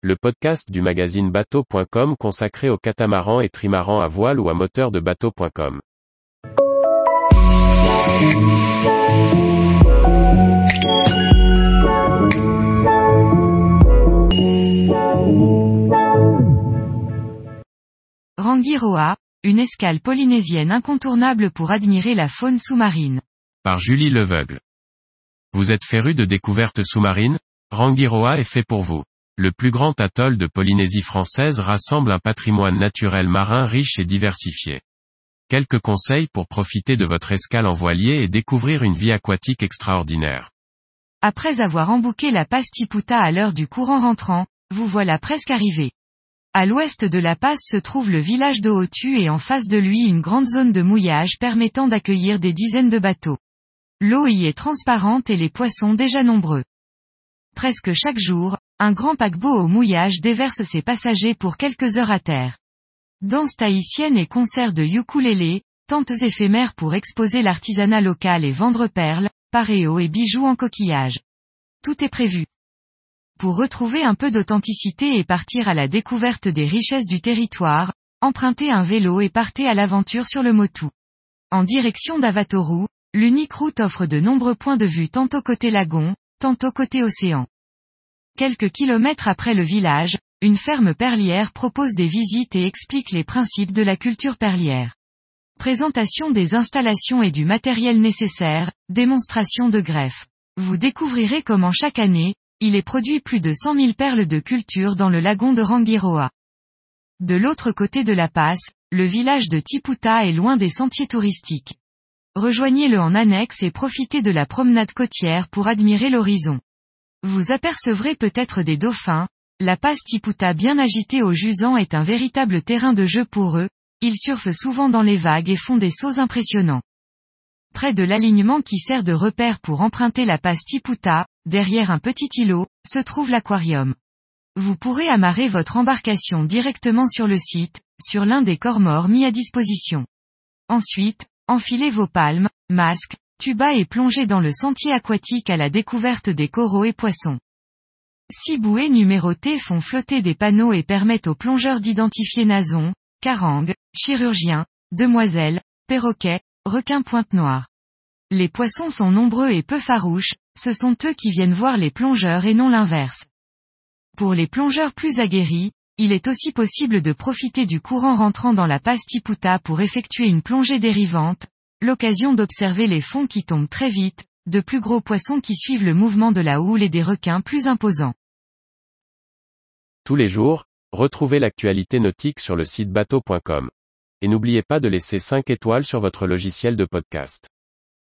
le podcast du magazine bateau.com consacré aux catamarans et trimarans à voile ou à moteur de bateau.com. Rangiroa, une escale polynésienne incontournable pour admirer la faune sous-marine. Par Julie Leveugle. Vous êtes féru de découvertes sous-marines? Rangiroa est fait pour vous. Le plus grand atoll de Polynésie française rassemble un patrimoine naturel marin riche et diversifié. Quelques conseils pour profiter de votre escale en voilier et découvrir une vie aquatique extraordinaire. Après avoir embouqué la passe Tiputa à l'heure du courant rentrant, vous voilà presque arrivé. À l'ouest de la passe se trouve le village de Hotu et en face de lui une grande zone de mouillage permettant d'accueillir des dizaines de bateaux. L'eau y est transparente et les poissons déjà nombreux. Presque chaque jour, un grand paquebot au mouillage déverse ses passagers pour quelques heures à terre. Danse tahitienne et concerts de ukulélé, tentes éphémères pour exposer l'artisanat local et vendre perles, paréos et bijoux en coquillage. Tout est prévu. Pour retrouver un peu d'authenticité et partir à la découverte des richesses du territoire, empruntez un vélo et partez à l'aventure sur le Motu. En direction d'Avatoru, l'unique route offre de nombreux points de vue tantôt côté lagon, tantôt côté océan. Quelques kilomètres après le village, une ferme perlière propose des visites et explique les principes de la culture perlière. Présentation des installations et du matériel nécessaire, démonstration de greffe. Vous découvrirez comment chaque année, il est produit plus de 100 000 perles de culture dans le lagon de Rangiroa. De l'autre côté de la passe, le village de Tiputa est loin des sentiers touristiques. Rejoignez-le en annexe et profitez de la promenade côtière pour admirer l'horizon. Vous apercevrez peut-être des dauphins, la passe Tiputa bien agitée au jusant est un véritable terrain de jeu pour eux, ils surfent souvent dans les vagues et font des sauts impressionnants. Près de l'alignement qui sert de repère pour emprunter la passe Tiputa, derrière un petit îlot, se trouve l'aquarium. Vous pourrez amarrer votre embarcation directement sur le site, sur l'un des corps morts mis à disposition. Ensuite, enfilez vos palmes, masques, tuba et plongez dans le sentier aquatique à la découverte des coraux et poissons. Six bouées numérotées font flotter des panneaux et permettent aux plongeurs d'identifier nasons, carangues, chirurgiens, demoiselles, perroquets, requins pointe noire. Les poissons sont nombreux et peu farouches, ce sont eux qui viennent voir les plongeurs et non l'inverse. Pour les plongeurs plus aguerris, il est aussi possible de profiter du courant rentrant dans la passe Tiputa pour effectuer une plongée dérivante, l'occasion d'observer les fonds qui tombent très vite, de plus gros poissons qui suivent le mouvement de la houle et des requins plus imposants. Tous les jours, retrouvez l'actualité nautique sur le site bateau.com. Et n'oubliez pas de laisser 5 étoiles sur votre logiciel de podcast.